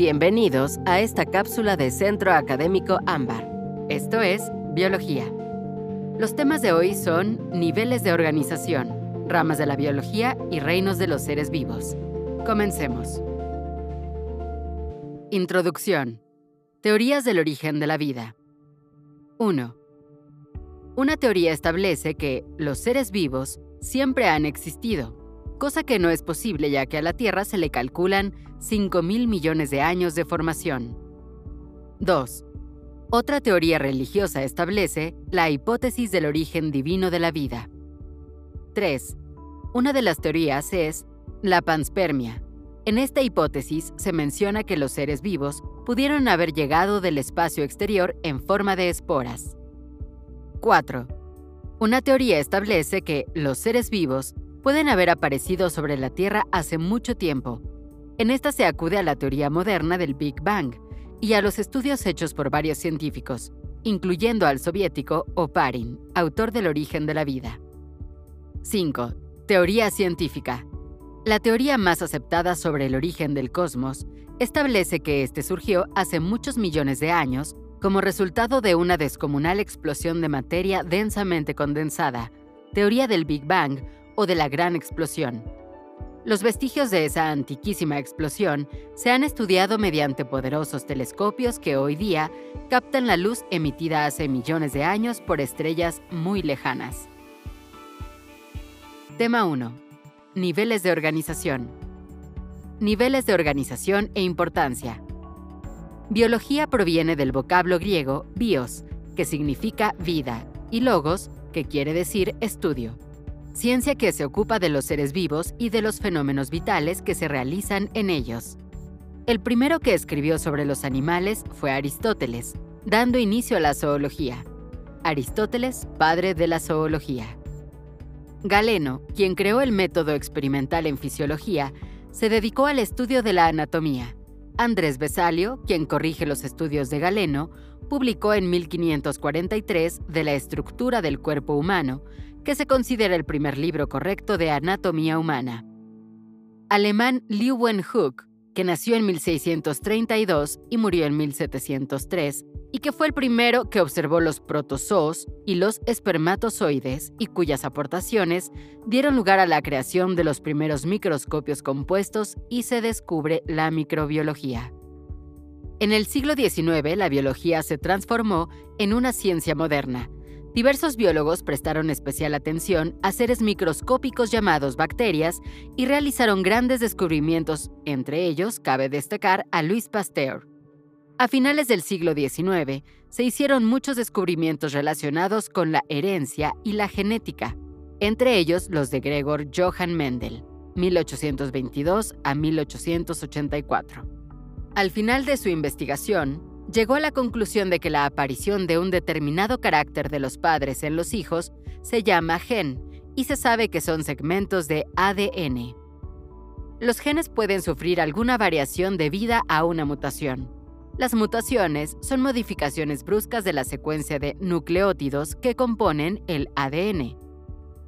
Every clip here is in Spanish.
Bienvenidos a esta cápsula de Centro Académico Ámbar. Esto es Biología. Los temas de hoy son niveles de organización, ramas de la biología y reinos de los seres vivos. Comencemos. Introducción. Teorías del origen de la vida. 1. Una teoría establece que los seres vivos siempre han existido cosa que no es posible ya que a la Tierra se le calculan 5 mil millones de años de formación. 2. Otra teoría religiosa establece la hipótesis del origen divino de la vida. 3. Una de las teorías es la panspermia. En esta hipótesis se menciona que los seres vivos pudieron haber llegado del espacio exterior en forma de esporas. 4. Una teoría establece que los seres vivos pueden haber aparecido sobre la Tierra hace mucho tiempo. En esta se acude a la teoría moderna del Big Bang y a los estudios hechos por varios científicos, incluyendo al soviético Oparin, autor del origen de la vida. 5. Teoría científica. La teoría más aceptada sobre el origen del cosmos establece que este surgió hace muchos millones de años como resultado de una descomunal explosión de materia densamente condensada, teoría del Big Bang o de la gran explosión. Los vestigios de esa antiquísima explosión se han estudiado mediante poderosos telescopios que hoy día captan la luz emitida hace millones de años por estrellas muy lejanas. Tema 1. Niveles de organización. Niveles de organización e importancia. Biología proviene del vocablo griego bios, que significa vida, y logos, que quiere decir estudio ciencia que se ocupa de los seres vivos y de los fenómenos vitales que se realizan en ellos. El primero que escribió sobre los animales fue Aristóteles, dando inicio a la zoología. Aristóteles, padre de la zoología. Galeno, quien creó el método experimental en fisiología, se dedicó al estudio de la anatomía. Andrés Besalio, quien corrige los estudios de Galeno, publicó en 1543 de la estructura del cuerpo humano, que se considera el primer libro correcto de anatomía humana. Alemán Leeuwenhoek, que nació en 1632 y murió en 1703, y que fue el primero que observó los protozoos y los espermatozoides y cuyas aportaciones dieron lugar a la creación de los primeros microscopios compuestos y se descubre la microbiología. En el siglo XIX la biología se transformó en una ciencia moderna, Diversos biólogos prestaron especial atención a seres microscópicos llamados bacterias y realizaron grandes descubrimientos, entre ellos cabe destacar a Louis Pasteur. A finales del siglo XIX, se hicieron muchos descubrimientos relacionados con la herencia y la genética, entre ellos los de Gregor Johann Mendel, 1822 a 1884. Al final de su investigación, llegó a la conclusión de que la aparición de un determinado carácter de los padres en los hijos se llama gen y se sabe que son segmentos de ADN. Los genes pueden sufrir alguna variación debida a una mutación. Las mutaciones son modificaciones bruscas de la secuencia de nucleótidos que componen el ADN.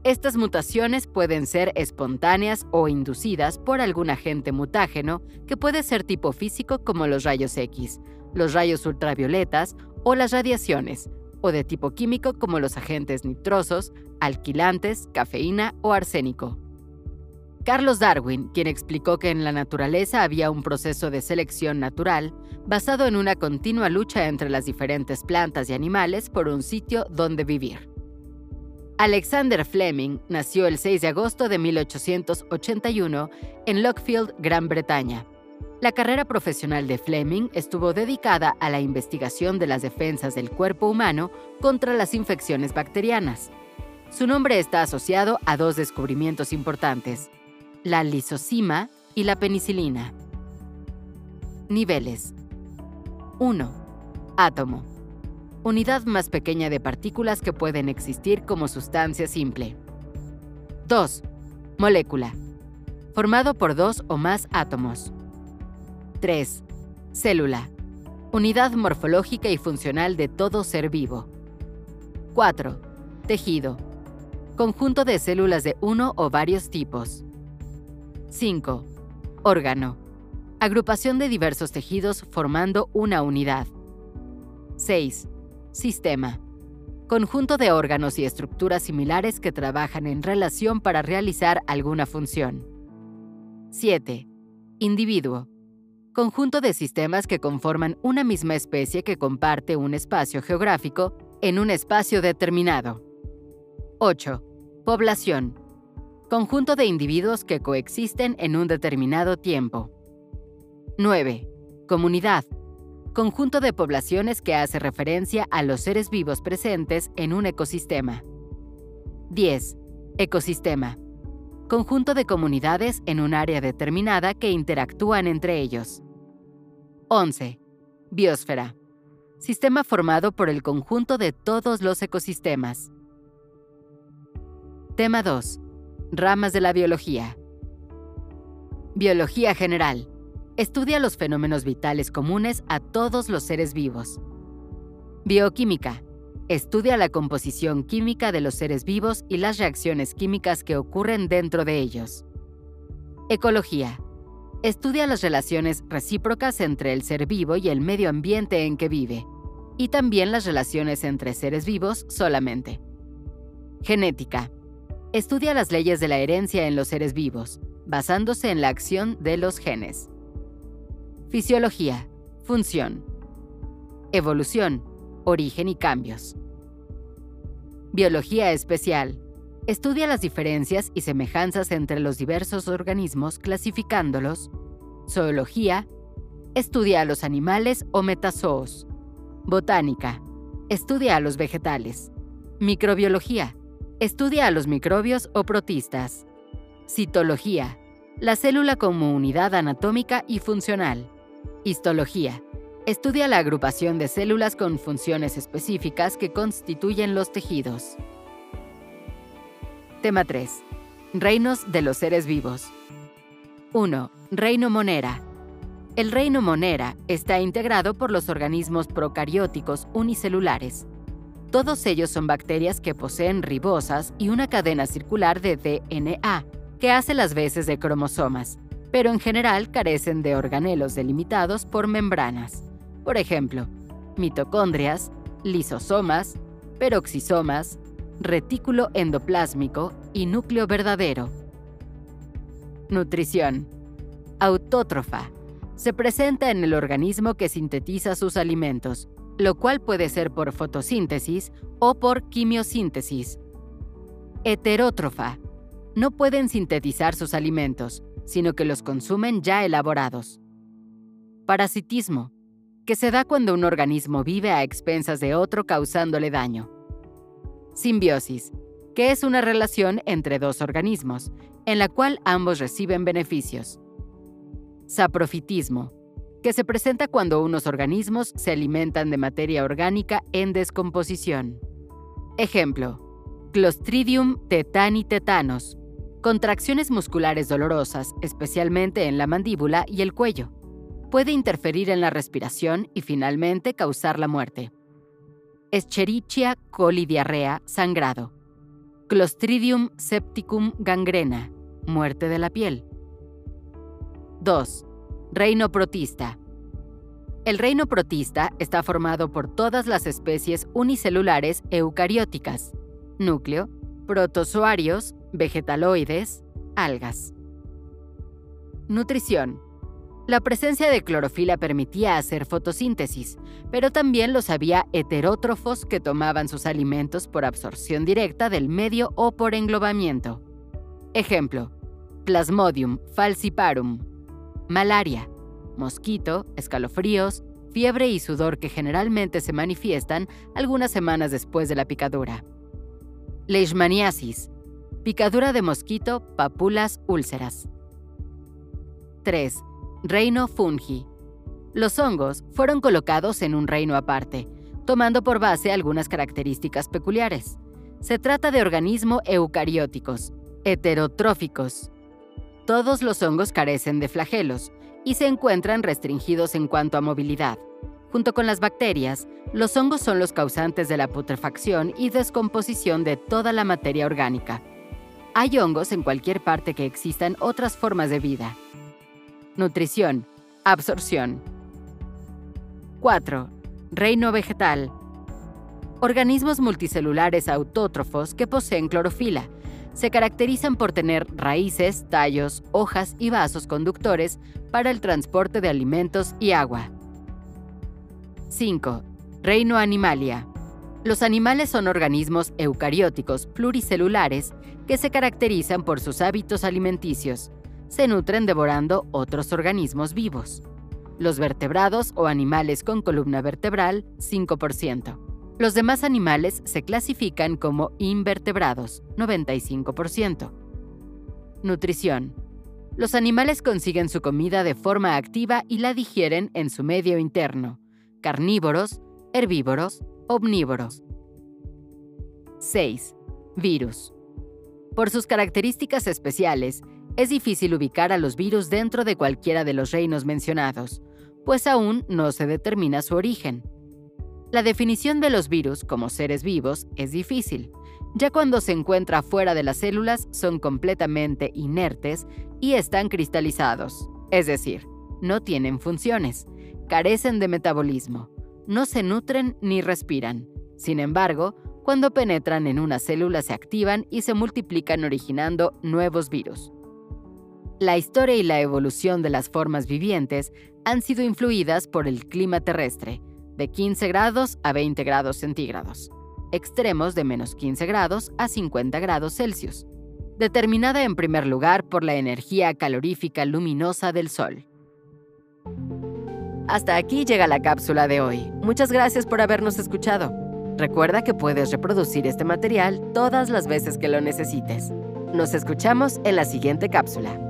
Estas mutaciones pueden ser espontáneas o inducidas por algún agente mutágeno que puede ser tipo físico como los rayos X, los rayos ultravioletas o las radiaciones, o de tipo químico como los agentes nitrosos, alquilantes, cafeína o arsénico. Carlos Darwin, quien explicó que en la naturaleza había un proceso de selección natural basado en una continua lucha entre las diferentes plantas y animales por un sitio donde vivir. Alexander Fleming nació el 6 de agosto de 1881 en Lockfield, Gran Bretaña. La carrera profesional de Fleming estuvo dedicada a la investigación de las defensas del cuerpo humano contra las infecciones bacterianas. Su nombre está asociado a dos descubrimientos importantes, la lisocima y la penicilina. Niveles 1. Átomo. Unidad más pequeña de partículas que pueden existir como sustancia simple. 2. Molécula. Formado por dos o más átomos. 3. Célula. Unidad morfológica y funcional de todo ser vivo. 4. Tejido. Conjunto de células de uno o varios tipos. 5. Órgano. Agrupación de diversos tejidos formando una unidad. 6. Sistema. Conjunto de órganos y estructuras similares que trabajan en relación para realizar alguna función. 7. Individuo. Conjunto de sistemas que conforman una misma especie que comparte un espacio geográfico en un espacio determinado. 8. Población. Conjunto de individuos que coexisten en un determinado tiempo. 9. Comunidad. Conjunto de poblaciones que hace referencia a los seres vivos presentes en un ecosistema. 10. Ecosistema. Conjunto de comunidades en un área determinada que interactúan entre ellos. 11. Biosfera. Sistema formado por el conjunto de todos los ecosistemas. Tema 2. Ramas de la biología. Biología general. Estudia los fenómenos vitales comunes a todos los seres vivos. Bioquímica. Estudia la composición química de los seres vivos y las reacciones químicas que ocurren dentro de ellos. Ecología. Estudia las relaciones recíprocas entre el ser vivo y el medio ambiente en que vive, y también las relaciones entre seres vivos solamente. Genética. Estudia las leyes de la herencia en los seres vivos, basándose en la acción de los genes. Fisiología, función. Evolución, origen y cambios. Biología especial. Estudia las diferencias y semejanzas entre los diversos organismos clasificándolos. Zoología. Estudia a los animales o metazoos. Botánica. Estudia a los vegetales. Microbiología. Estudia a los microbios o protistas. Citología. La célula como unidad anatómica y funcional. Histología. Estudia la agrupación de células con funciones específicas que constituyen los tejidos. Tema 3. Reinos de los seres vivos. 1. Reino Monera. El reino Monera está integrado por los organismos procarióticos unicelulares. Todos ellos son bacterias que poseen ribosas y una cadena circular de DNA, que hace las veces de cromosomas, pero en general carecen de organelos delimitados por membranas. Por ejemplo, mitocondrias, lisosomas, peroxisomas, retículo endoplásmico y núcleo verdadero. Nutrición. Autótrofa. Se presenta en el organismo que sintetiza sus alimentos, lo cual puede ser por fotosíntesis o por quimiosíntesis. Heterótrofa. No pueden sintetizar sus alimentos, sino que los consumen ya elaborados. Parasitismo, que se da cuando un organismo vive a expensas de otro causándole daño. Simbiosis, que es una relación entre dos organismos, en la cual ambos reciben beneficios. Saprofitismo, que se presenta cuando unos organismos se alimentan de materia orgánica en descomposición. Ejemplo, Clostridium tetani tetanos, Contracciones musculares dolorosas, especialmente en la mandíbula y el cuello. Puede interferir en la respiración y finalmente causar la muerte. Escherichia coli diarrea, sangrado. Clostridium septicum gangrena, muerte de la piel. 2. Reino protista. El reino protista está formado por todas las especies unicelulares eucarióticas, núcleo, protozoarios, vegetaloides, algas. Nutrición. La presencia de clorofila permitía hacer fotosíntesis, pero también los había heterótrofos que tomaban sus alimentos por absorción directa del medio o por englobamiento. Ejemplo: Plasmodium falciparum. Malaria, mosquito, escalofríos, fiebre y sudor que generalmente se manifiestan algunas semanas después de la picadura. Leishmaniasis, Picadura de mosquito, papulas, úlceras. 3. Reino fungi. Los hongos fueron colocados en un reino aparte, tomando por base algunas características peculiares. Se trata de organismos eucarióticos, heterotróficos. Todos los hongos carecen de flagelos y se encuentran restringidos en cuanto a movilidad. Junto con las bacterias, los hongos son los causantes de la putrefacción y descomposición de toda la materia orgánica. Hay hongos en cualquier parte que existan otras formas de vida. Nutrición. Absorción. 4. Reino vegetal. Organismos multicelulares autótrofos que poseen clorofila. Se caracterizan por tener raíces, tallos, hojas y vasos conductores para el transporte de alimentos y agua. 5. Reino animalia. Los animales son organismos eucarióticos pluricelulares que se caracterizan por sus hábitos alimenticios. Se nutren devorando otros organismos vivos. Los vertebrados o animales con columna vertebral, 5%. Los demás animales se clasifican como invertebrados, 95%. Nutrición. Los animales consiguen su comida de forma activa y la digieren en su medio interno. Carnívoros, herbívoros, omnívoros. 6. Virus. Por sus características especiales, es difícil ubicar a los virus dentro de cualquiera de los reinos mencionados, pues aún no se determina su origen. La definición de los virus como seres vivos es difícil. Ya cuando se encuentra fuera de las células son completamente inertes y están cristalizados, es decir, no tienen funciones, carecen de metabolismo, no se nutren ni respiran. Sin embargo, cuando penetran en una célula se activan y se multiplican originando nuevos virus. La historia y la evolución de las formas vivientes han sido influidas por el clima terrestre, de 15 grados a 20 grados centígrados, extremos de menos 15 grados a 50 grados Celsius, determinada en primer lugar por la energía calorífica luminosa del Sol. Hasta aquí llega la cápsula de hoy. Muchas gracias por habernos escuchado. Recuerda que puedes reproducir este material todas las veces que lo necesites. Nos escuchamos en la siguiente cápsula.